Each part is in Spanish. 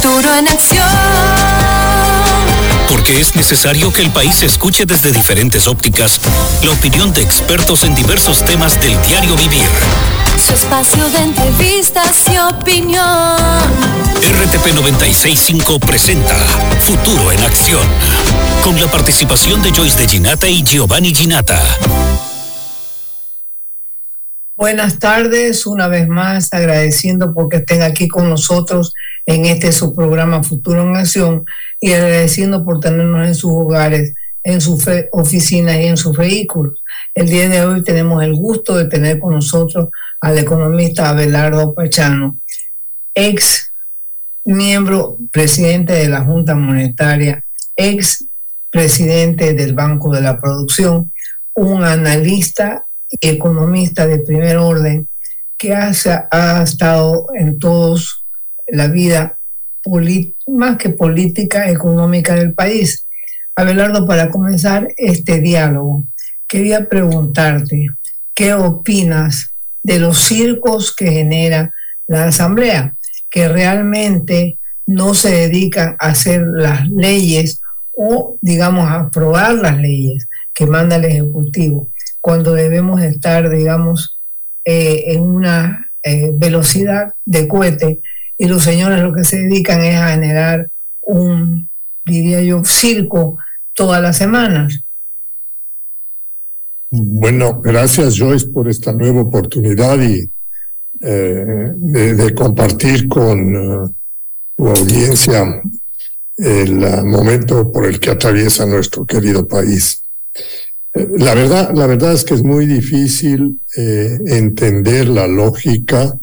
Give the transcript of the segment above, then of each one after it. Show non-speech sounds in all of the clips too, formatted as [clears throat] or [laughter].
Futuro en acción. Porque es necesario que el país escuche desde diferentes ópticas la opinión de expertos en diversos temas del diario vivir. Su espacio de entrevistas y opinión. RTP 965 presenta Futuro en Acción. Con la participación de Joyce de Ginata y Giovanni Ginata. Buenas tardes, una vez más agradeciendo porque estén aquí con nosotros en este su programa Futuro en Acción y agradeciendo por tenernos en sus hogares, en sus oficinas y en sus vehículos. El día de hoy tenemos el gusto de tener con nosotros al economista Abelardo Pachano, ex miembro presidente de la Junta Monetaria, ex presidente del Banco de la Producción, un analista economista de primer orden que ha, estado en todos la vida más que política económica del país. Abelardo, para comenzar este diálogo, quería preguntarte, ¿qué opinas de los circos que genera la Asamblea, que realmente no se dedican a hacer las leyes o, digamos, a aprobar las leyes que manda el Ejecutivo, cuando debemos estar, digamos, eh, en una eh, velocidad de cohete y los señores lo que se dedican es a generar un, diría yo, circo todas las semanas. Bueno, gracias Joyce por esta nueva oportunidad y eh, de, compartir con tu audiencia el momento por el que atraviesa nuestro querido país. La verdad, la verdad es que es muy difícil eh, entender la lógica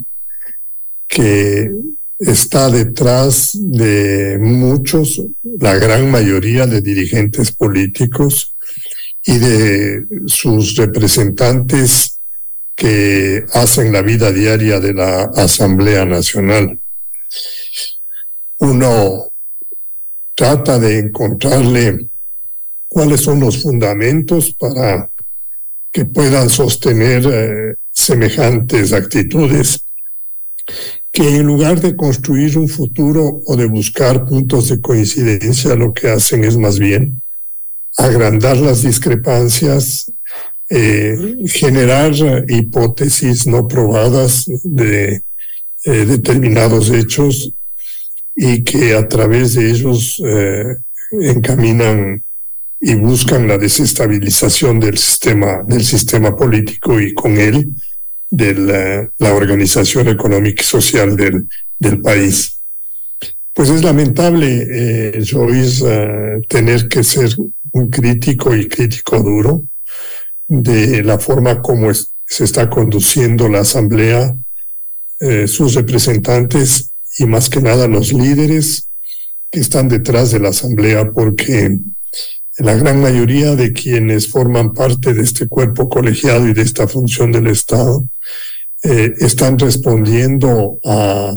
que está detrás de muchos, la gran mayoría de dirigentes políticos y de sus representantes que hacen la vida diaria de la Asamblea Nacional. Uno trata de encontrarle cuáles son los fundamentos para que puedan sostener eh, semejantes actitudes que en lugar de construir un futuro o de buscar puntos de coincidencia, lo que hacen es más bien agrandar las discrepancias, eh, generar hipótesis no probadas de eh, determinados hechos y que a través de ellos encaminan y buscan la desestabilización del sistema del sistema político y con él de la, organización económica y social del, del país. Pues es lamentable, eh, Joyce, eh, tener que ser un crítico y crítico duro de la forma como se está conduciendo la Asamblea, eh, sus representantes y más que nada los líderes que están detrás de la Asamblea, porque la gran mayoría de quienes forman parte de este cuerpo colegiado y de esta función del Estado eh, están respondiendo a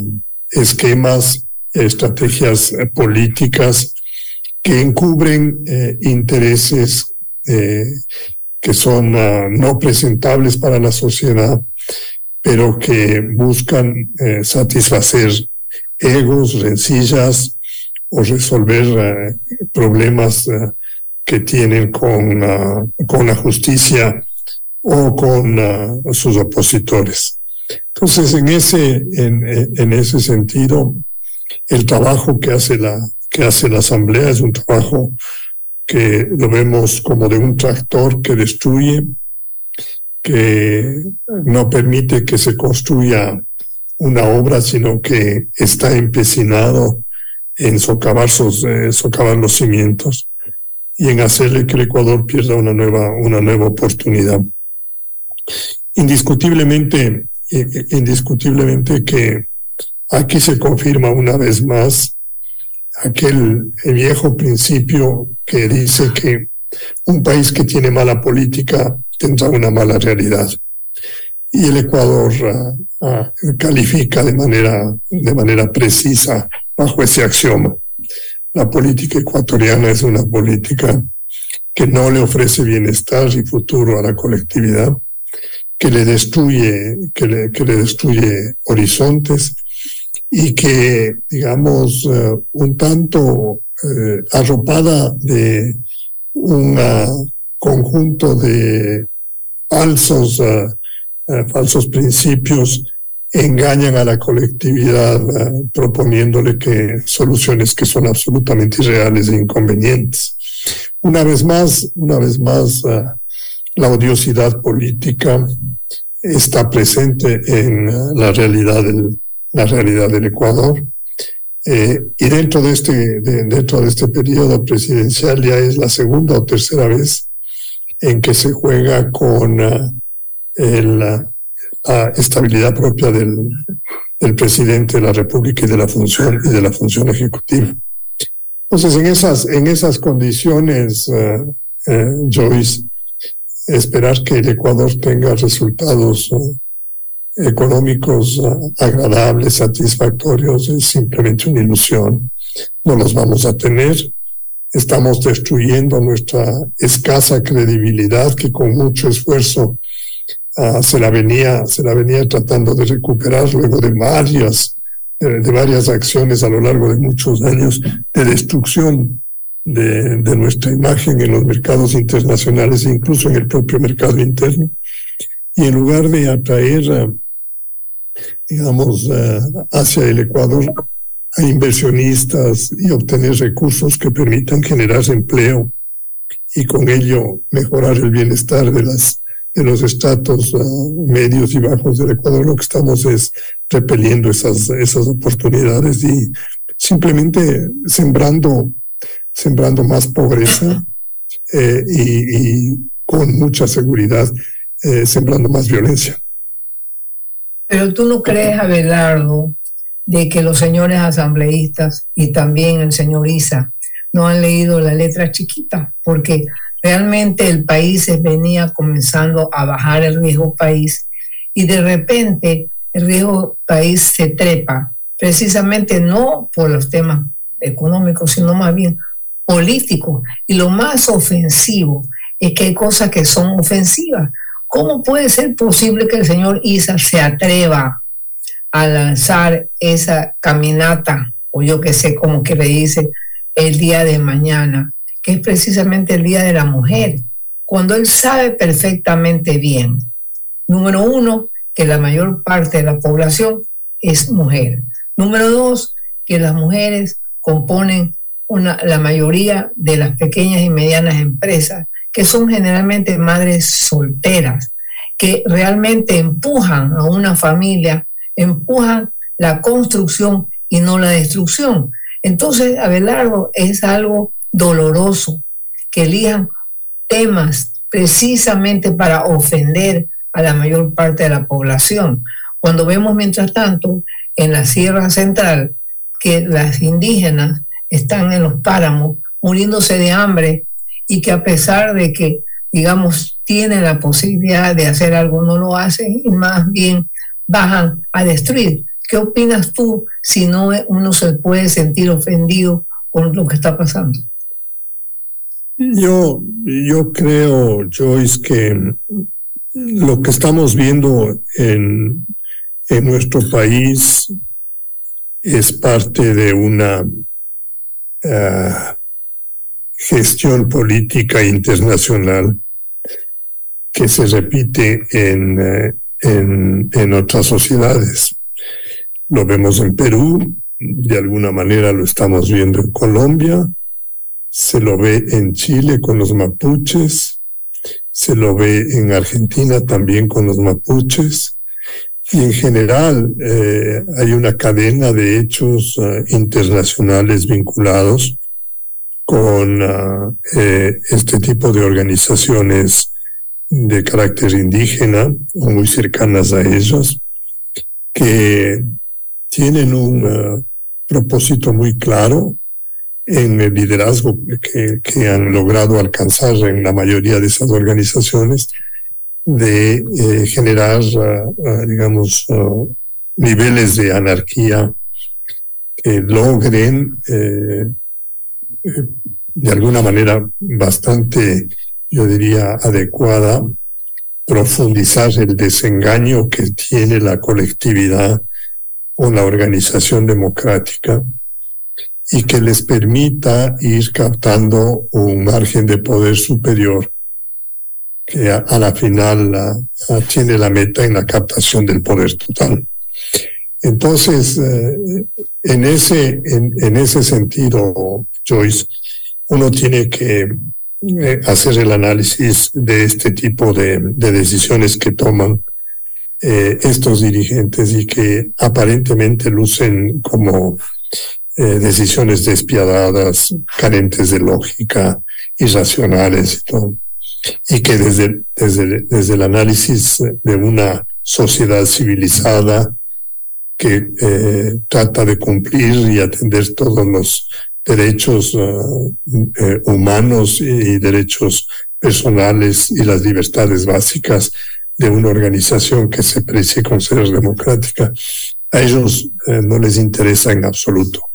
esquemas, estrategias eh, políticas que encubren eh, intereses que son ah, no presentables para la sociedad, pero que buscan satisfacer egos, rencillas o resolver problemas que tienen con, ah, con la justicia o con ah, sus opositores. Entonces, en ese, en, ese sentido, el trabajo que hace la, que hace la Asamblea es un trabajo que lo vemos como de un tractor que destruye, que no permite que se construya una obra, sino que está empecinado en socavar, sus, eh, socavar los cimientos y en hacerle que el Ecuador pierda una nueva, una nueva oportunidad. Indiscutiblemente, indiscutiblemente que aquí se confirma una vez más aquel viejo principio que dice que un país que tiene mala política tendrá una mala realidad. Y el Ecuador ah, ah, califica de manera, de manera precisa bajo ese axioma. La política ecuatoriana es una política que no le ofrece bienestar y futuro a la colectividad, que le destruye, que le, destruye horizontes y que, digamos, eh, un tanto eh, arropada de un conjunto de falsos, eh, falsos principios, engañan a la colectividad proponiéndole que soluciones que son absolutamente irreales e inconvenientes. Una vez más, una vez más, la odiosidad política está presente en la realidad del, la realidad del Ecuador. Eh, y dentro de, este, dentro de este periodo presidencial ya es la segunda o tercera vez en que se juega con uh, la estabilidad propia del, del, presidente de la República y de la función y de la función ejecutiva. Entonces, en esas, en esas condiciones, uh, uh, Joyce, esperar que el Ecuador tenga resultados económicos ah, agradables, satisfactorios, es simplemente una ilusión. No los vamos a tener. Estamos destruyendo nuestra escasa credibilidad que con mucho esfuerzo uh, se, la venía, se la venía tratando de recuperar luego de varias, de, varias acciones a lo largo de muchos años de destrucción de, de, nuestra imagen en los mercados internacionales e incluso en el propio mercado interno. Y en lugar de atraer digamos, hacia el Ecuador a inversionistas y obtener recursos que permitan generar empleo y con ello mejorar el bienestar de las de los estratos eh, medios y bajos del Ecuador, lo que estamos es repeliendo esas, esas oportunidades y simplemente sembrando, sembrando más pobreza eh, y, con mucha seguridad sembrando más violencia. Pero tú no crees, Abelardo, de que los señores asambleístas y también el señor Isa no han leído la letra chiquita, porque realmente el país venía comenzando a bajar el riesgo país y de repente el riesgo país se trepa, precisamente no por los temas económicos, sino más bien políticos. Y lo más ofensivo es que hay cosas que son ofensivas. ¿Cómo puede ser posible que el señor Isa se atreva a lanzar esa caminata, o yo que sé cómo que le dice, el día de mañana, que es precisamente el Día de la Mujer, cuando él sabe perfectamente bien, número uno, que la mayor parte de la población es mujer. Número dos, que las mujeres componen una, la mayoría de las pequeñas y medianas empresas que son generalmente madres solteras, que realmente empujan a una familia, empujan la construcción y no la destrucción. Entonces, Abelardo, es algo doloroso que elijan temas precisamente para ofender a la mayor parte de la población. Cuando vemos, mientras tanto, en la Sierra Central, que las indígenas están en los páramos muriéndose de hambre y que a pesar de que, digamos, tienen la posibilidad de hacer algo, no lo hacen y más bien bajan a destruir. ¿Qué opinas tú si no uno se puede sentir ofendido con lo que está pasando? Yo, yo creo, Joyce, que lo que estamos viendo en, en nuestro país es parte de una uh, gestión política internacional que se repite en, eh, en, en, otras sociedades. Lo vemos en Perú, de alguna manera lo estamos viendo en Colombia, se lo ve en Chile con los mapuches, se lo ve en Argentina también con los mapuches, y en general eh, hay una cadena de hechos uh, internacionales vinculados con uh, eh, este tipo de organizaciones de carácter indígena o muy cercanas a ellos, que tienen un uh, propósito muy claro en el liderazgo que, que, han logrado alcanzar en la mayoría de esas organizaciones de eh, generar, uh, uh, digamos, niveles de anarquía que logren eh, eh, de alguna manera bastante, yo diría, adecuada, profundizar el desengaño que tiene la colectividad o la organización democrática y que les permita ir captando un margen de poder superior que a, la final tiene la meta en la captación del poder total. Entonces, eh, en, ese, en, ese sentido, Joyce, uno tiene que eh, hacer el análisis de este tipo de, decisiones que toman eh, estos dirigentes y que aparentemente lucen como decisiones despiadadas, carentes de lógica, irracionales y todo. Y que desde, desde, desde el análisis de una sociedad civilizada, que eh, trata de cumplir y atender todos los derechos eh, humanos y derechos personales y las libertades básicas de una organización que se precie con ser democrática. A ellos eh, no les interesa en absoluto.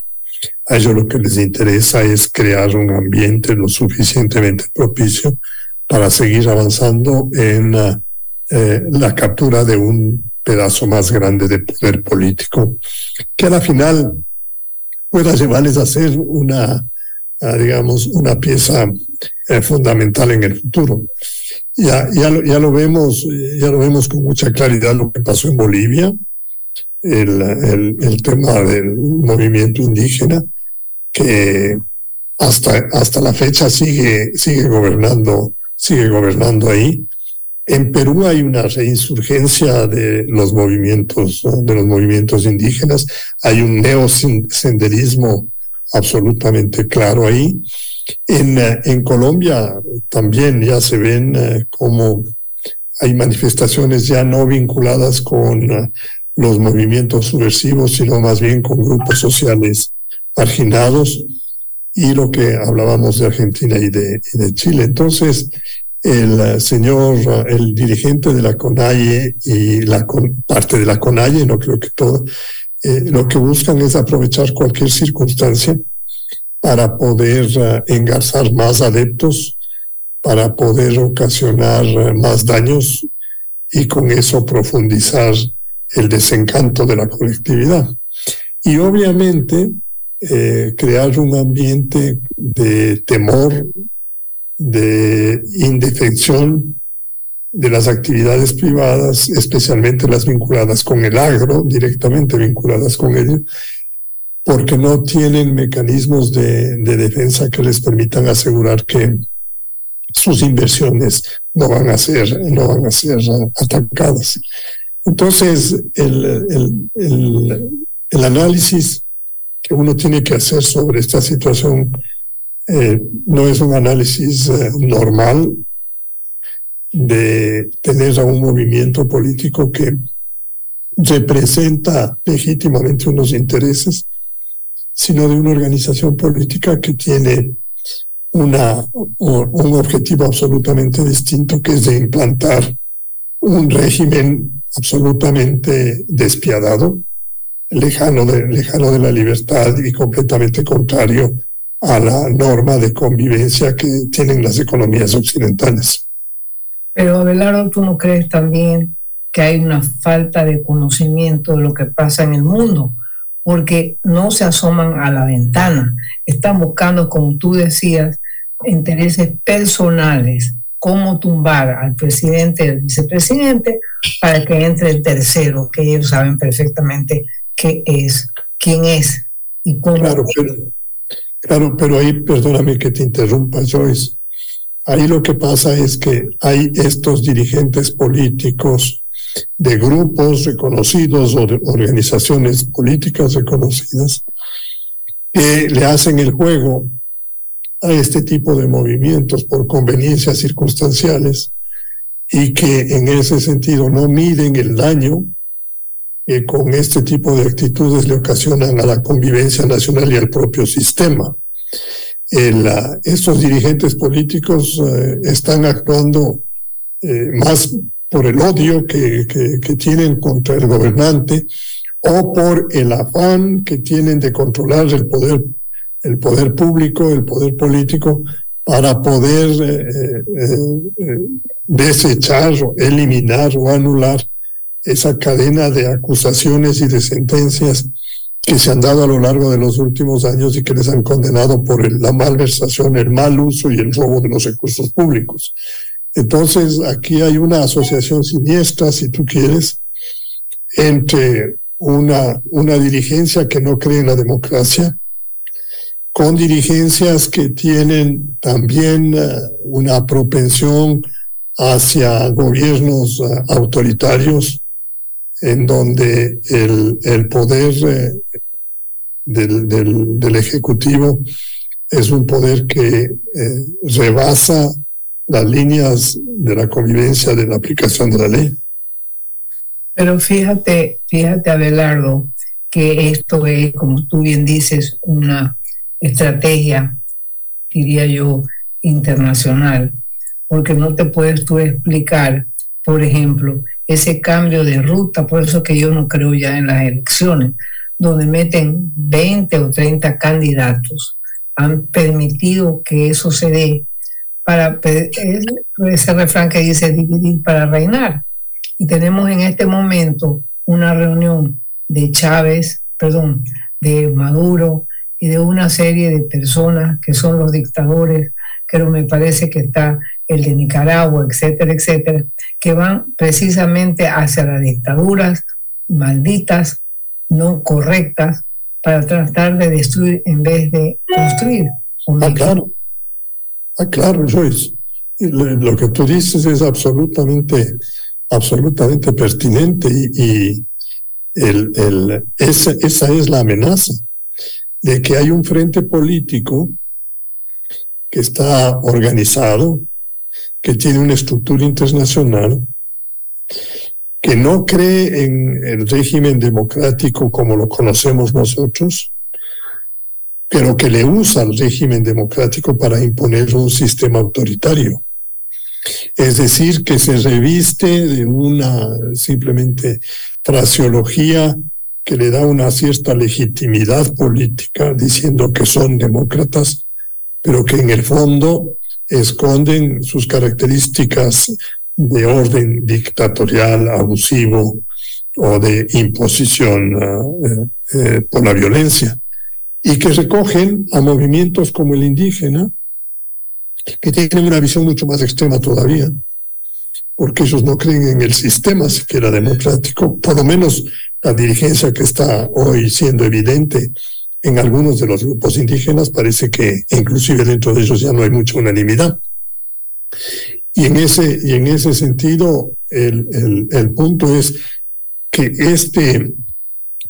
A ellos lo que les interesa es crear un ambiente lo suficientemente propicio para seguir avanzando en uh, la captura de un pedazo más grande de poder político, que a la final pueda llevarles a ser una, digamos, una pieza eh, fundamental en el futuro. Ya, ya, ya, lo vemos, ya lo vemos con mucha claridad lo que pasó en Bolivia, el, el, tema del movimiento indígena, que hasta, hasta la fecha sigue, sigue gobernando, sigue gobernando ahí en Perú hay una reinsurgencia de los movimientos, de los movimientos indígenas. Hay un neosenderismo absolutamente claro ahí. En, en Colombia también ya se ven eh, como hay manifestaciones ya no vinculadas con los movimientos subversivos, sino más bien con grupos sociales marginados y lo que hablábamos de Argentina y de, Chile. Entonces, el eh, señor, eh, el dirigente de la CONAIE y la parte de la CONAIE, no creo que todo, eh, lo que buscan es aprovechar cualquier circunstancia para poder uh, engarzar más adeptos, para poder ocasionar más daños y con eso profundizar el desencanto de la colectividad. Y obviamente crear un ambiente de temor, de indefensión de las actividades privadas, especialmente las vinculadas con el agro, directamente vinculadas con ello, porque no tienen mecanismos de, defensa que les permitan asegurar que sus inversiones no van a ser, no van a ser atacadas. Entonces, el, el análisis que uno tiene que hacer sobre esta situación eh, no es un análisis eh, normal de tener a un movimiento político que representa legítimamente unos intereses, sino de una organización política que tiene una, un objetivo absolutamente distinto, que es de implantar un régimen absolutamente despiadado, lejano de, lejano de la libertad y completamente contrario a la norma de convivencia que tienen las economías occidentales. Pero Abelardo, ¿tú no crees también que hay una falta de conocimiento de lo que pasa en el mundo? Porque no se asoman a la ventana, están buscando, como tú decías, intereses personales, cómo tumbar al presidente y al vicepresidente para que entre el tercero, que ellos saben perfectamente qué es, quién es y cómo. Claro, Claro, pero ahí, perdóname que te interrumpa, Joyce. Ahí lo que pasa es que hay estos dirigentes políticos de grupos reconocidos o de organizaciones políticas reconocidas que le hacen el juego a este tipo de movimientos por conveniencias circunstanciales y que en ese sentido no miden el daño que con este tipo de actitudes le ocasionan a la convivencia nacional y al propio sistema. Estos dirigentes políticos eh, están actuando eh, más por el odio que, que, tienen contra el gobernante o por el afán que tienen de controlar el poder, el poder público, el poder político, para poder eh, eh, desechar, eliminar o anular esa cadena de acusaciones y de sentencias que se han dado a lo largo de los últimos años y que les han condenado por la malversación, el mal uso y el robo de los recursos públicos. Entonces, aquí hay una asociación siniestra, si tú quieres, entre una, una dirigencia que no cree en la democracia, con dirigencias que tienen también uh, una propensión hacia gobiernos uh, autoritarios, en donde el, poder uh, del, del, Ejecutivo es un poder que eh, rebasa las líneas de la convivencia de la aplicación de la ley. Pero fíjate, fíjate Abelardo, que esto es, como tú bien dices, una estrategia, diría yo, internacional, porque no te puedes tú explicar, por ejemplo, ese cambio de ruta, por eso que yo no creo ya en las elecciones, donde meten 20 o 30 candidatos, han permitido que eso se dé para ese refrán que dice dividir para reinar. Y tenemos en este momento una reunión de Chávez, perdón, de Maduro, y de una serie de personas que son los dictadores, que me parece que está el de Nicaragua, etcétera, etcétera, que van precisamente hacia las dictaduras malditas, no correctas, para tratar de destruir en vez de construir. Ah, claro. Ah, claro, Joyce. Lo que tú dices es absolutamente, absolutamente pertinente y, el, el, esa, esa es la amenaza de que hay un frente político que está organizado, que tiene una estructura internacional, que no cree en el régimen democrático como lo conocemos nosotros, pero que le usa al régimen democrático para imponer un sistema autoritario. Es decir, que se reviste de una simplemente fraseología que le da una cierta legitimidad política diciendo que son demócratas, pero que en el fondo esconden sus características de orden dictatorial, abusivo o de imposición uh, eh, por la violencia, y que recogen a movimientos como el indígena, que tienen una visión mucho más extrema todavía, porque ellos no creen en el sistema siquiera democrático, por lo menos la dirigencia que está hoy siendo evidente en algunos de los grupos indígenas, parece que inclusive dentro de ellos ya no hay mucha unanimidad. Y en ese, y en ese sentido, el, punto es que este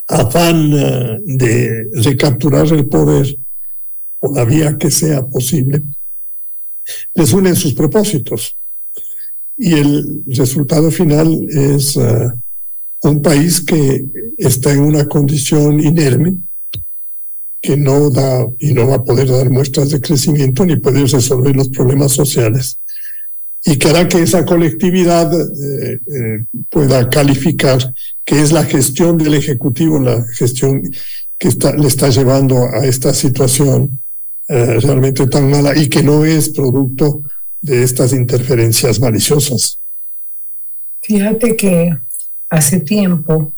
afán uh, de recapturar el poder por la vía que sea posible, les unen sus propósitos. Y el resultado final es uh, un país que está en una condición inerme, que no da y no va a poder dar muestras de crecimiento ni poder resolver los problemas sociales. Y que hará que esa colectividad eh, eh, pueda calificar que es la gestión del Ejecutivo, la gestión que está, le está llevando a esta situación eh, realmente tan mala y que no es producto de estas interferencias maliciosas. Fíjate que hace tiempo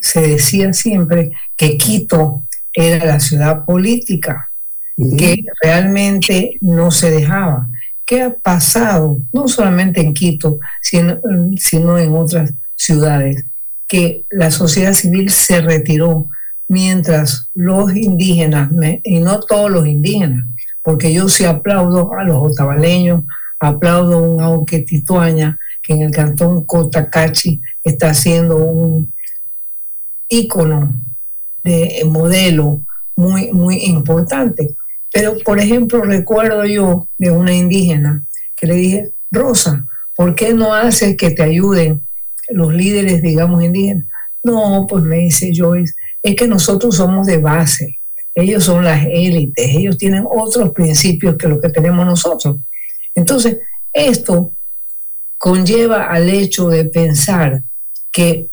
se decía siempre que Quito era la ciudad política, que realmente no se dejaba. ¿Qué ha pasado, no solamente en Quito, sino, sino en otras ciudades? Que la sociedad civil se retiró mientras los indígenas, y no todos los indígenas, porque yo sí aplaudo a los otavaleños, aplaudo a un Auque Tituaña, que en el cantón Cotacachi está siendo un ícono de modelo muy, muy importante. Pero, por ejemplo, recuerdo yo de una indígena que le dije, Rosa, ¿por qué no haces que te ayuden los líderes, digamos, indígenas? No, pues me dice Joyce, es que nosotros somos de base, ellos son las élites, ellos tienen otros principios que lo que tenemos nosotros. Entonces, esto conlleva al hecho de pensar que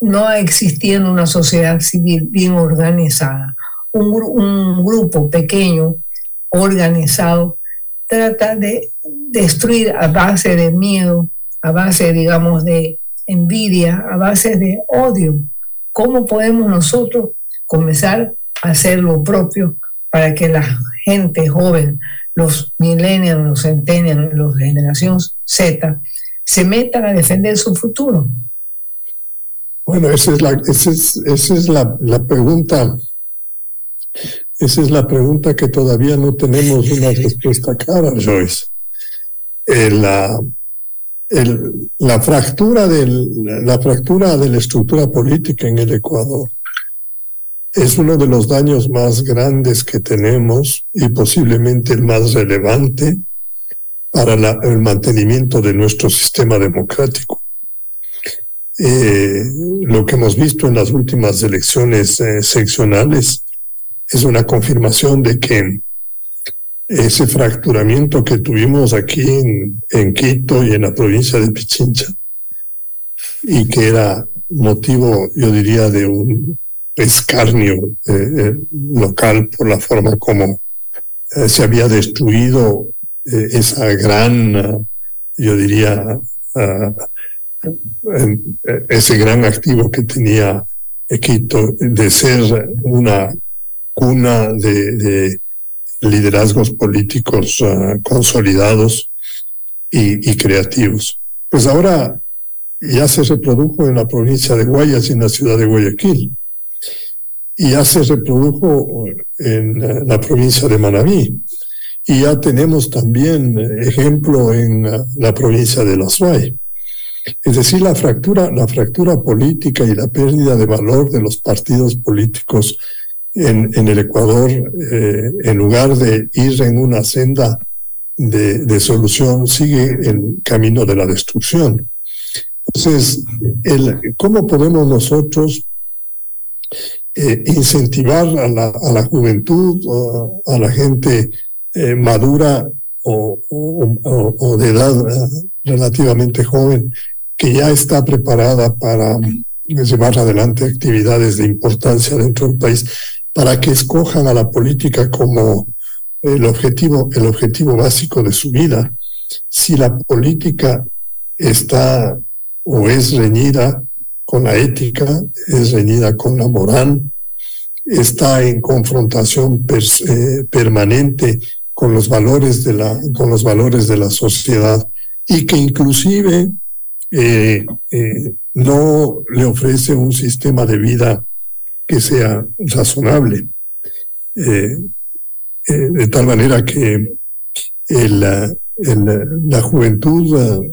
no existiendo una sociedad civil bien organizada, un, un grupo pequeño, organizado, trata de destruir a base de miedo, a base, digamos, de envidia, a base de odio. ¿Cómo podemos nosotros comenzar a hacer lo propio para que la gente joven, los millennials, los centennials, los generación Z, se metan a defender su futuro? Bueno, esa es la, esa es, esa es la, la pregunta. Esa es la pregunta que todavía no tenemos una [laughs] respuesta clara, Joyce. Eh, la, el, la, fractura del, la fractura de la estructura política en el Ecuador es uno de los daños más grandes que tenemos y posiblemente el más relevante para la, el mantenimiento de nuestro sistema democrático. Eh, lo que hemos visto en las últimas elecciones eh, seccionales es una confirmación de que ese fracturamiento que tuvimos aquí en, en, Quito y en la provincia de Pichincha, y que era motivo, yo diría, de un escarnio eh, eh local por la forma como eh, se había destruido esa gran, yo diría, ese gran activo que tenía Quito de ser una cuna de, de liderazgos políticos uh, consolidados y, y, creativos. Pues ahora ya se reprodujo en la provincia de Guayas y en la ciudad de Guayaquil. Y ya se reprodujo en uh, la provincia de Manabí. Y ya tenemos también ejemplo en uh, la provincia de Las Ray. Es decir, la fractura, la fractura política y la pérdida de valor de los partidos políticos en, en el Ecuador, eh, en lugar de ir en una senda de, de, solución, sigue el camino de la destrucción. Entonces, el, ¿cómo podemos nosotros eh, incentivar a la, juventud, a, la gente eh, madura o, o, o, de edad eh, relativamente joven que ya está preparada para llevar adelante actividades de importancia dentro del país, para que escojan a la política como el objetivo, el objetivo básico de su vida. Si la política está o es reñida con la ética, es reñida con la moral, está en confrontación eh, permanente con los valores de la con los valores de la sociedad y que inclusive eh, eh, no le ofrece un sistema de vida que sea razonable, de tal manera que el, la juventud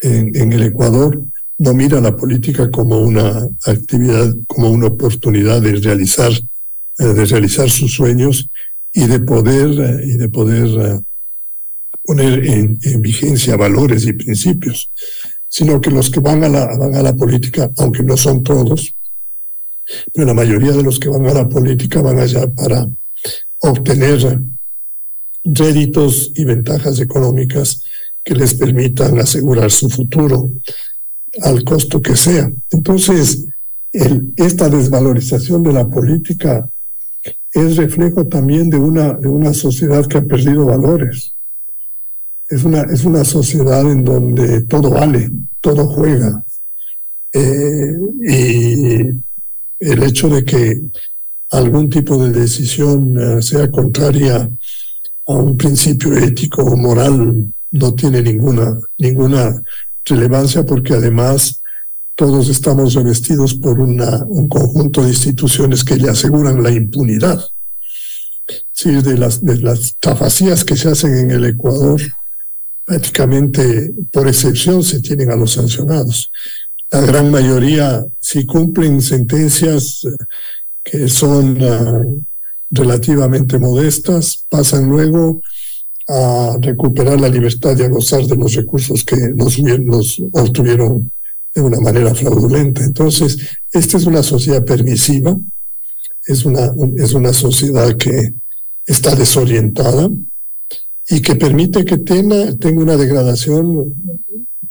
en, en, el Ecuador no mira la política como una actividad, como una oportunidad de realizar, eh, de realizar sus sueños y de poder, eh, y de poder poner en, en, vigencia valores y principios, sino que los que van a la, van a la política, aunque no son todos, pero la mayoría de los que van a la política van allá para obtener réditos y ventajas económicas que les permitan asegurar su futuro al costo que sea. Entonces, esta desvalorización de la política es reflejo también de una, de una sociedad que ha perdido valores. Es una, es una sociedad en donde todo vale, todo juega. Eh, y el hecho de que algún tipo de decisión uh, sea contraria a un principio ético o moral no tiene ninguna, ninguna relevancia porque además todos estamos revestidos por un conjunto de instituciones que le aseguran la impunidad. Sí, de las, de las tafacías que se hacen en el Ecuador, prácticamente por excepción se tienen a los sancionados la gran mayoría si cumplen sentencias eh, que son uh, relativamente modestas, pasan luego a recuperar la libertad y a gozar de los recursos que los obtuvieron de una manera fraudulenta. Entonces, esta es una sociedad permisiva, es una, es una sociedad que está desorientada y que permite que tenga, tenga una degradación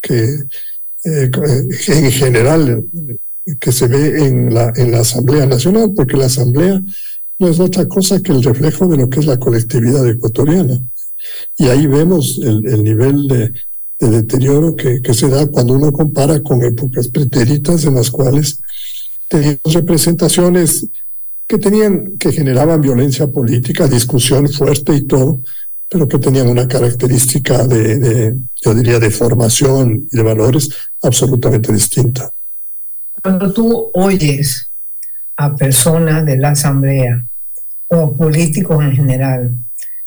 que eh, en general que se ve en la, en la Asamblea Nacional, porque la Asamblea no es otra cosa que el reflejo de lo que es la colectividad ecuatoriana. Y ahí vemos el, el nivel de, de deterioro que, que, se da cuando uno compara con épocas pretéritas en las cuales teníamos representaciones que tenían, que generaban violencia política, discusión fuerte y todo, pero que tenían una característica de, de yo diría, de formación y de valores absolutamente distinta. Cuando tú oyes a personas de la Asamblea o políticos en general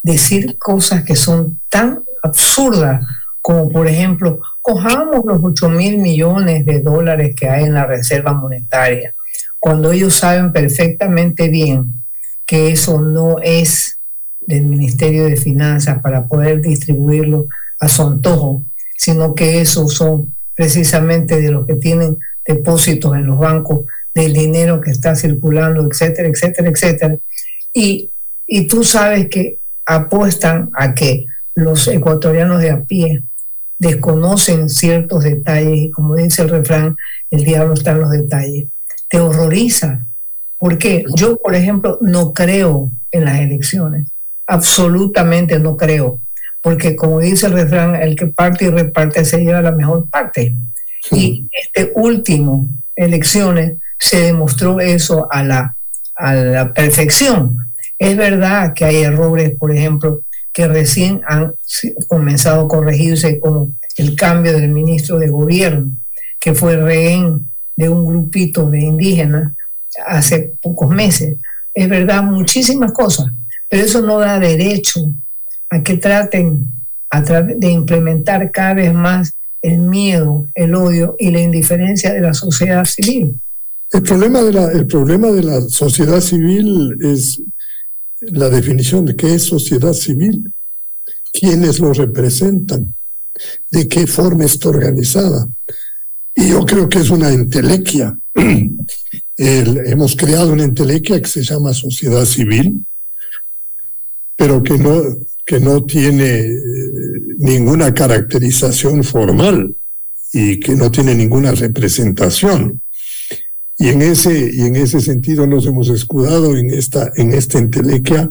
decir cosas que son tan absurdas como por ejemplo, cojamos los 8 mil millones de dólares que hay en la Reserva Monetaria, cuando ellos saben perfectamente bien que eso no es del Ministerio de Finanzas para poder distribuirlo a su antojo, sino que esos son precisamente de los que tienen depósitos en los bancos, del dinero que está circulando, etcétera, etcétera, etcétera. Y, y tú sabes que apuestan a que los ecuatorianos de a pie desconocen ciertos detalles y como dice el refrán, el diablo está en los detalles. Te horroriza. Porque yo, por ejemplo, no creo en las elecciones. Absolutamente no creo. Porque como dice el refrán, el que parte y reparte se lleva la mejor parte. Y este último, elecciones, se demostró eso a la, a la perfección. Es verdad que hay errores, por ejemplo, que recién han comenzado a corregirse como el cambio del ministro de gobierno, que fue rehén de un grupito de indígenas hace pocos meses. Es verdad, muchísimas cosas, pero eso no da derecho a que traten a de implementar cada vez más el miedo, el odio y la indiferencia de la sociedad civil. El problema el problema de la sociedad civil es la definición de qué es sociedad civil, quiénes lo representan, de qué forma está organizada. Y yo creo que es una entelequia. [clears throat] hemos creado una entelequia que se llama sociedad civil, pero que no, que no tiene eh, ninguna caracterización formal y que no tiene ninguna representación. Y en ese, y en ese sentido nos hemos escudado en esta, en esta entelequia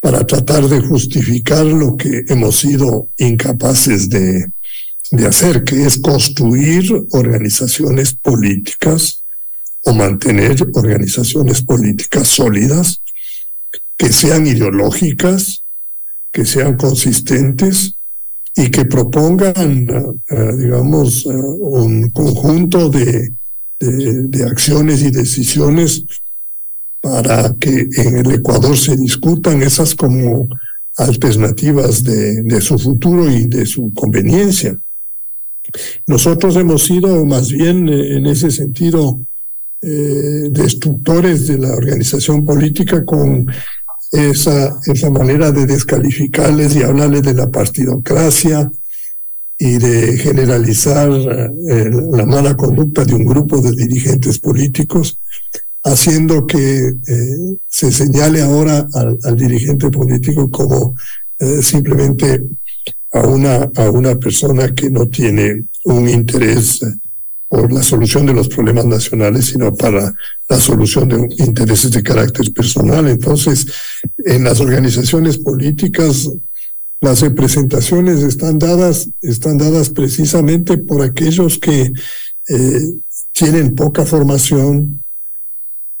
para tratar de justificar lo que hemos sido incapaces de, de hacer, que es construir organizaciones políticas o mantener organizaciones políticas sólidas que sean ideológicas, que sean consistentes y que propongan, uh, digamos, uh, un conjunto de, de, acciones y decisiones para que en el Ecuador se discutan esas como alternativas de, de su futuro y de su conveniencia. Nosotros hemos sido más bien eh, en ese sentido eh, destructores de la organización política con esa, esa manera de descalificarles y hablarles de la partidocracia, y de generalizar eh, la mala conducta de un grupo de dirigentes políticos, haciendo que eh, se señale ahora al, dirigente político como eh, simplemente a una, a una persona que no tiene un interés por la solución de los problemas nacionales, sino para la solución de intereses de carácter personal. Entonces, en las organizaciones políticas las representaciones están dadas, están dadas precisamente por aquellos que eh, tienen poca formación,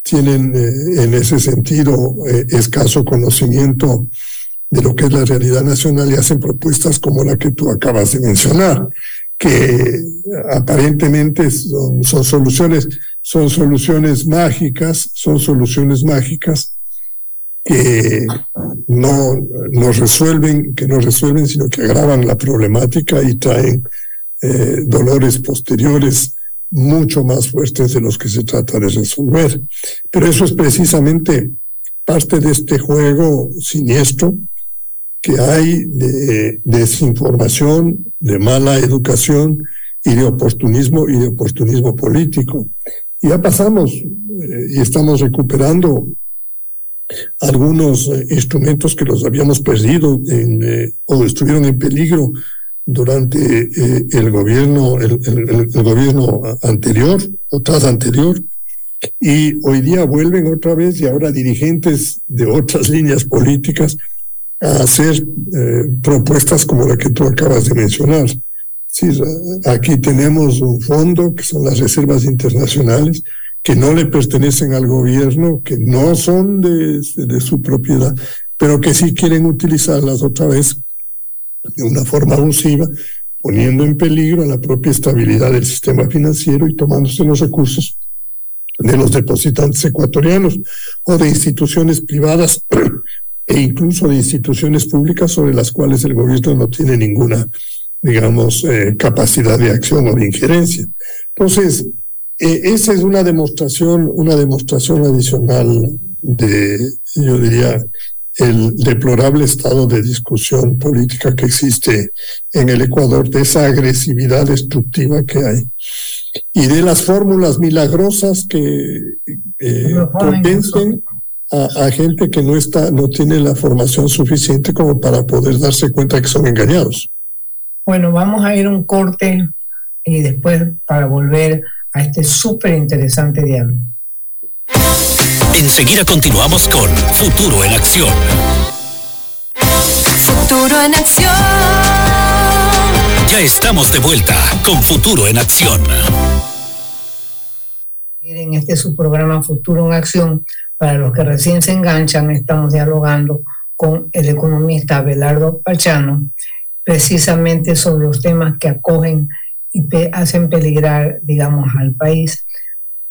tienen eh, en ese sentido eh, escaso conocimiento de lo que es la realidad nacional y hacen propuestas como la que tú acabas de mencionar, que aparentemente son, son soluciones, son soluciones mágicas, son soluciones mágicas que no, no resuelven, que no resuelven, sino que agravan la problemática y traen eh, dolores posteriores mucho más fuertes de los que se trata de resolver. Pero eso es precisamente parte de este juego siniestro que hay de desinformación, de mala educación y de oportunismo y de oportunismo político. Ya pasamos eh, y estamos recuperando algunos eh, instrumentos que los habíamos perdido en, eh, o estuvieron en peligro durante el gobierno el, el, gobierno anterior o tras anterior y hoy día vuelven otra vez y ahora dirigentes de otras líneas políticas a hacer propuestas como la que tú acabas de mencionar. Sí, aquí tenemos un fondo que son las reservas internacionales que no le pertenecen al gobierno, que no son de, su propiedad, pero que sí quieren utilizarlas otra vez de una forma abusiva, poniendo en peligro la propia estabilidad del sistema financiero y tomándose los recursos de los depositantes ecuatorianos o de instituciones privadas [clears throat] e incluso de instituciones públicas sobre las cuales el gobierno no tiene ninguna digamos, eh, capacidad de acción o de injerencia. Entonces, eh, esa es una demostración, una demostración adicional de, yo diría, el deplorable estado de discusión política que existe en el Ecuador, de esa agresividad destructiva que hay y de las fórmulas milagrosas que eh, a, a, gente que no está, no tiene la formación suficiente como para poder darse cuenta que son engañados. Bueno, vamos a ir a un corte y después para volver a este súper interesante diálogo. Enseguida continuamos con Futuro en Acción. Futuro en Acción. Ya estamos de vuelta con Futuro en Acción. En este su programa Futuro en Acción, para los que recién se enganchan, estamos dialogando con el economista Abelardo Pachano precisamente sobre los temas que acogen y hacen peligrar, digamos, al país.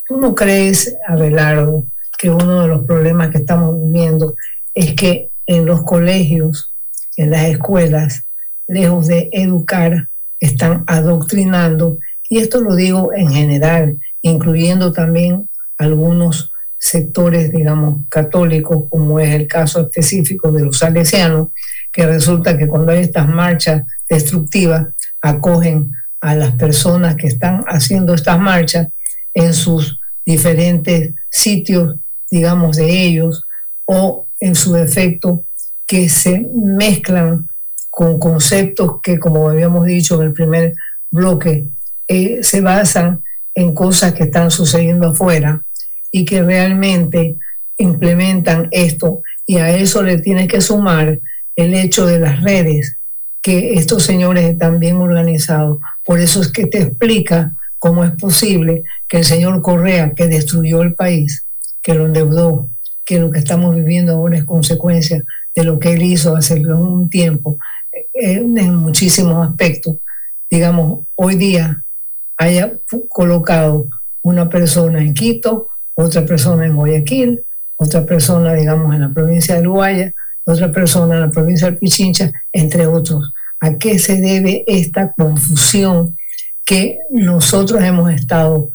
¿Tú no crees, Abelardo, que uno de los problemas que estamos viviendo es que en los colegios, en las escuelas, lejos de educar, están adoctrinando? Y esto lo digo en general, incluyendo también algunos sectores, digamos, católicos, como es el caso específico de los salesianos, que resulta que cuando hay estas marchas destructivas, acogen a las personas que están haciendo estas marchas en sus diferentes sitios, digamos, de ellos, o en su defecto, que se mezclan con conceptos que, como habíamos dicho en el primer bloque, eh, se basan en cosas que están sucediendo afuera y que realmente implementan esto. Y a eso le tienes que sumar el hecho de las redes, que estos señores están bien organizados. Por eso es que te explica cómo es posible que el señor Correa, que destruyó el país, que lo endeudó, que lo que estamos viviendo ahora es consecuencia de lo que él hizo hace un tiempo, eh, en muchísimos aspectos, digamos, hoy día haya colocado una persona en Quito, otra persona en Guayaquil, otra persona, digamos, en la provincia de Uruguaya, otra persona en la provincia del Pichincha, entre otros. ¿A qué se debe esta confusión que nosotros hemos estado,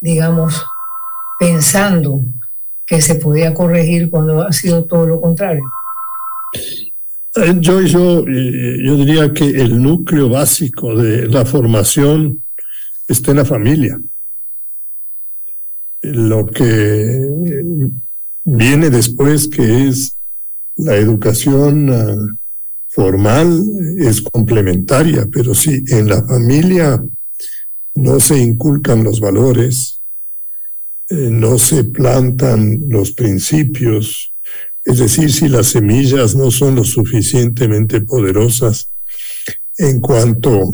digamos, pensando que se podía corregir cuando ha sido todo lo contrario? Eh, yo, yo, eh, yo diría que el núcleo básico de la formación está en la familia. Lo que viene después, que es la educación ah, formal es complementaria, pero si en la familia no se inculcan los valores, eh, no se plantan los principios, es decir, si las semillas no son lo suficientemente poderosas en cuanto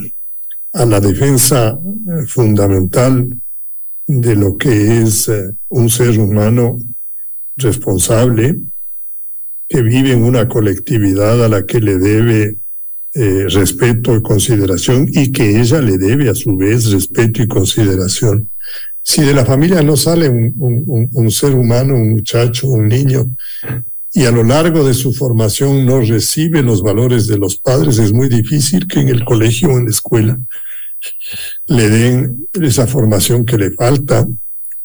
a la defensa eh, fundamental de lo que es eh, un ser humano responsable, que vive en una colectividad a la que le debe eh, respeto y consideración y que ella le debe a su vez respeto y consideración. Si de la familia no sale un, ser humano, un muchacho, un niño, y a lo largo de su formación no recibe los valores de los padres, es muy difícil que en el colegio o en la escuela le den esa formación que le falta,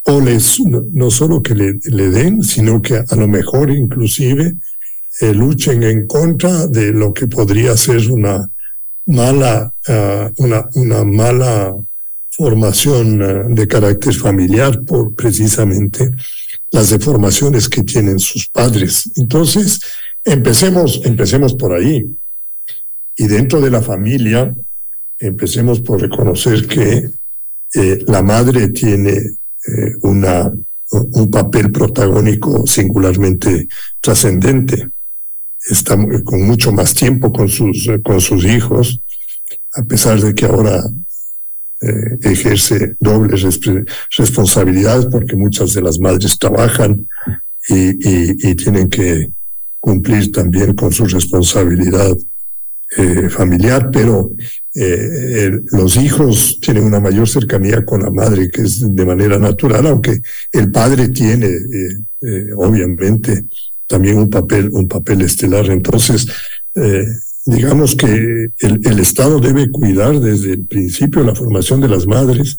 o les, no, solo que le, le, den, sino que a lo mejor inclusive eh, luchen en contra de lo que podría ser una mala, uh, una, una mala formación eh, de carácter familiar por precisamente las deformaciones que tienen sus padres. Entonces, empecemos, empecemos por ahí. Y dentro de la familia, empecemos por reconocer que eh, la madre tiene eh, una, un papel protagónico singularmente trascendente. Está con mucho más tiempo con sus, con sus hijos, a pesar de que ahora eh, ejerce dobles responsabilidades porque muchas de las madres trabajan y, tienen que cumplir también con su responsabilidad eh, familiar, pero eh, los hijos tienen una mayor cercanía con la madre, que es de manera natural, aunque el padre tiene, obviamente, también un papel, un papel estelar. Entonces, digamos que el, Estado debe cuidar desde el principio la formación de las madres,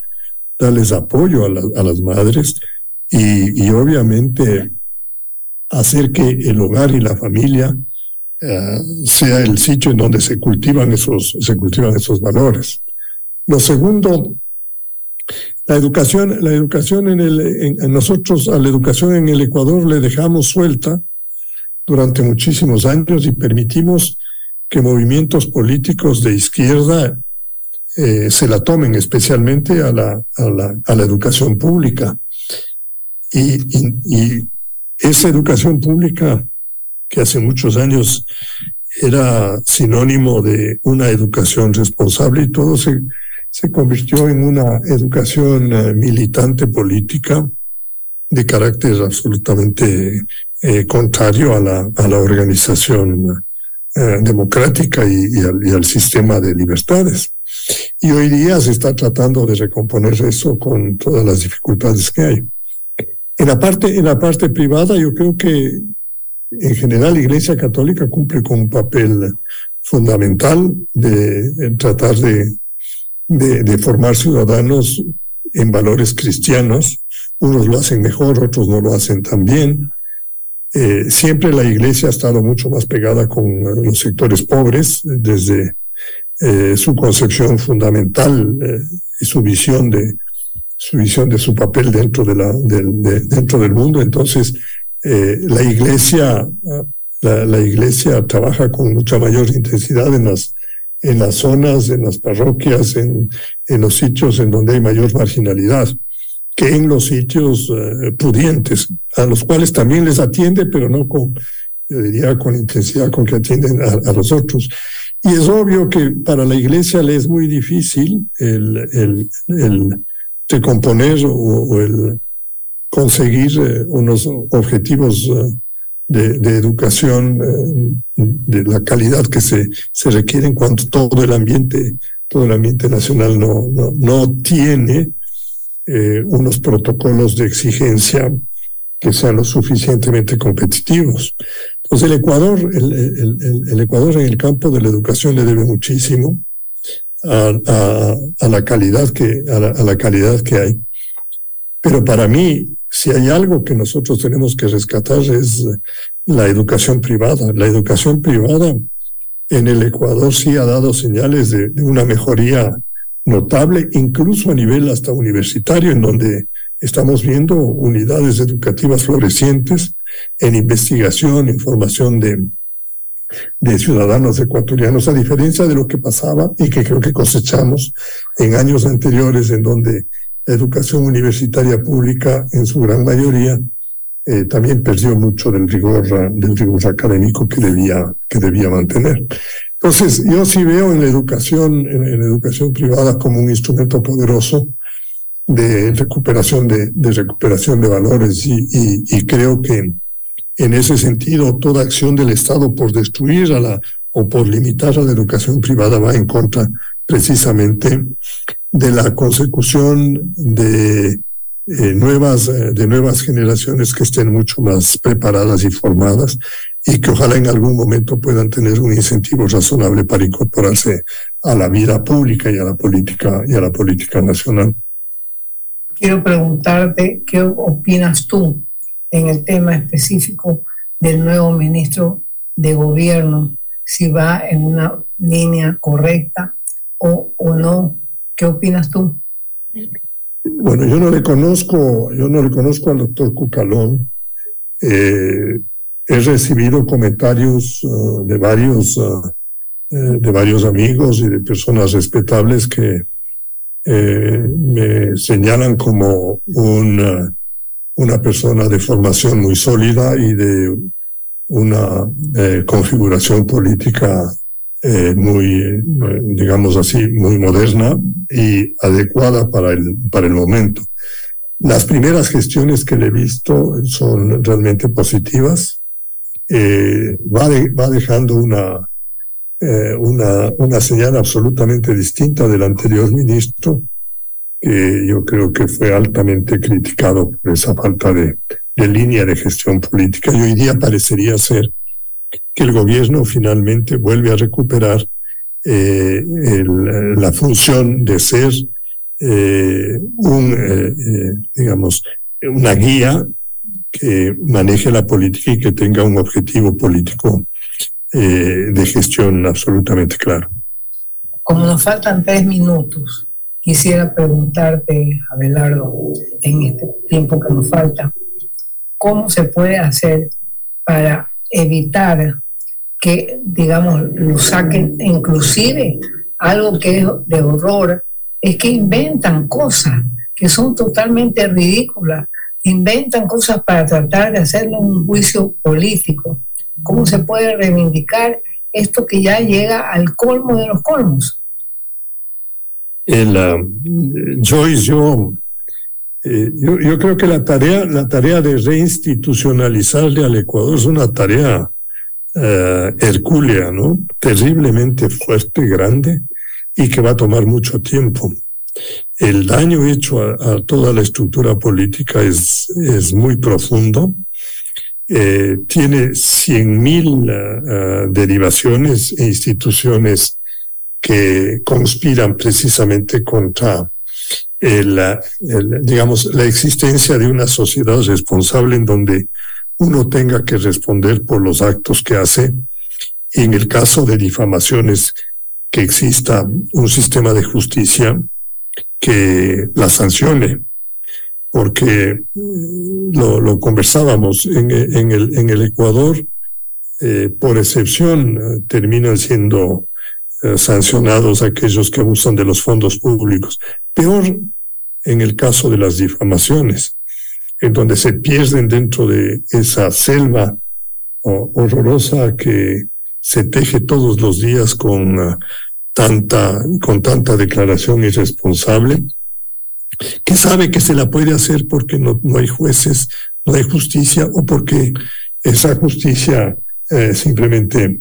darles apoyo a, las madres y, obviamente hacer que el hogar y la familia eh, sea el sitio en donde se cultivan esos, se cultivan esos valores. Lo segundo, la educación, la educación en el, en nosotros a la educación en el Ecuador le dejamos suelta durante muchísimos años y permitimos que movimientos políticos de izquierda eh, se la tomen especialmente a la, a la, a la educación pública. Y, y, esa educación pública, que hace muchos años era sinónimo de una educación responsable y todo se, se convirtió en una educación eh, militante política de carácter absolutamente eh, contrario a la, a la organización eh, democrática y, al, sistema de libertades. Y hoy día se está tratando de recomponer eso con todas las dificultades que hay. En la parte, en la parte privada, yo creo que en general la Iglesia Católica cumple con un papel fundamental de, tratar de, de, formar ciudadanos en valores cristianos. Unos lo hacen mejor, otros no lo hacen tan bien. Eh, siempre la iglesia ha estado mucho más pegada con eh, los sectores pobres desde eh, su concepción fundamental y su visión de su visión de su papel dentro de la dentro del mundo entonces la iglesia la, iglesia trabaja con mucha mayor intensidad en las en las zonas en las parroquias en en los sitios en donde hay mayor marginalidad que en los sitios eh, pudientes, a los cuales también les atiende, pero no con, yo diría, con intensidad con que atienden a, los otros. Y es obvio que para la iglesia le es muy difícil el, el, el recomponer o, el conseguir eh, unos objetivos eh, de, educación de la calidad que se, se requieren cuando todo el ambiente, todo el ambiente nacional no, no, no tiene eh, unos protocolos de exigencia que sean lo suficientemente competitivos. Entonces el Ecuador, el, Ecuador en el campo de la educación le debe muchísimo a, la calidad que a la, calidad que hay. Pero para mí, si hay algo que nosotros tenemos que rescatar es la educación privada. La educación privada en el Ecuador sí ha dado señales de una mejoría notable, incluso a nivel hasta universitario, en donde estamos viendo unidades educativas florecientes en investigación, en formación de, de ciudadanos ecuatorianos, a diferencia de lo que pasaba y que creo que cosechamos en años anteriores, en donde la educación universitaria pública, en su gran mayoría, eh, también perdió mucho del rigor, del rigor académico que debía, que debía mantener. Entonces, yo sí veo en la educación, en, la educación privada como un instrumento poderoso de recuperación de, recuperación de valores y, creo que en ese sentido toda acción del Estado por destruir a la o por limitar a la educación privada va en contra precisamente de la consecución de eh, nuevas de nuevas generaciones que estén mucho más preparadas y formadas y que ojalá en algún momento puedan tener un incentivo razonable para incorporarse a la vida pública y a la política y a la política nacional. Quiero preguntarte qué opinas tú en el tema específico del nuevo ministro de gobierno, si va en una línea correcta o, o no. ¿Qué opinas tú? Bueno, yo no le conozco, yo no le conozco al doctor Cucalón. Eh, he recibido comentarios uh, de varios uh, eh, de varios amigos y de personas respetables que eh, me señalan como una, una persona de formación muy sólida y de una eh, configuración política muy, digamos así, muy moderna y adecuada para el, para el momento. Las primeras gestiones que le he visto son realmente positivas. Va, va dejando una, eh, una, una señal absolutamente distinta del anterior ministro, que yo creo que fue altamente criticado por esa falta de, de línea de gestión política. Y hoy día parecería ser que el gobierno finalmente vuelve a recuperar eh, la función de ser eh, un, eh, digamos, una guía que maneje la política y que tenga un objetivo político eh, de gestión absolutamente claro. Como nos faltan tres minutos, quisiera preguntarte, Abelardo, en este tiempo que nos falta, ¿cómo se puede hacer para evitar que, digamos, lo saquen, inclusive algo que es de horror, es que inventan cosas que son totalmente ridículas, inventan cosas para tratar de hacerle un juicio político ¿Cómo se puede reivindicar esto que ya llega al colmo de los colmos? El, Joyce, yo, eh, yo, yo, creo que la tarea, la tarea de reinstitucionalizarle al Ecuador es una tarea uh, hercúlea, ¿no? Terriblemente fuerte, grande y que va a tomar mucho tiempo. El daño hecho a, toda la estructura política es, es muy profundo eh, tiene 100.000 uh, derivaciones e instituciones que conspiran precisamente contra el, el, digamos, la existencia de una sociedad responsable en donde uno tenga que responder por los actos que hace. En el caso de difamaciones, que exista un sistema de justicia que la sancione porque mm, lo, conversábamos en, en, el, Ecuador, eh, por excepción, eh, terminan siendo eh, sancionados aquellos que abusan de los fondos públicos. Peor en el caso de las difamaciones, en donde se pierden dentro de esa selva oh, horrorosa que se teje todos los días con tanta, con tanta declaración irresponsable que sabe que se la puede hacer porque no, no hay jueces, no hay justicia o porque esa justicia eh, simplemente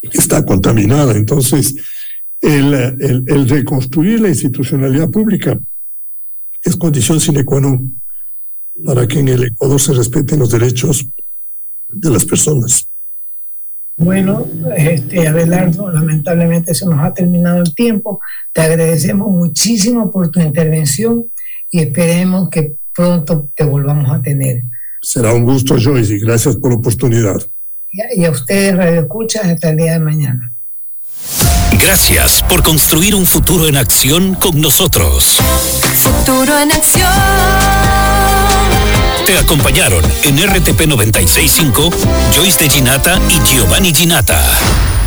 está contaminada. Entonces, el, el, el, reconstruir la institucionalidad pública es condición sine qua non para que en el Ecuador se respeten los derechos de las personas. Bueno, este, Abelardo, lamentablemente se nos ha terminado el tiempo. Te agradecemos muchísimo por tu intervención y esperemos que pronto te volvamos a tener. Será un gusto, Joyce, y gracias por la oportunidad. Y a ustedes, Radio Escuchas, hasta el día de mañana. Gracias por construir un futuro en acción con nosotros. Futuro en acción. Te acompañaron en RTP 965 Joyce de Ginata y Giovanni Ginata.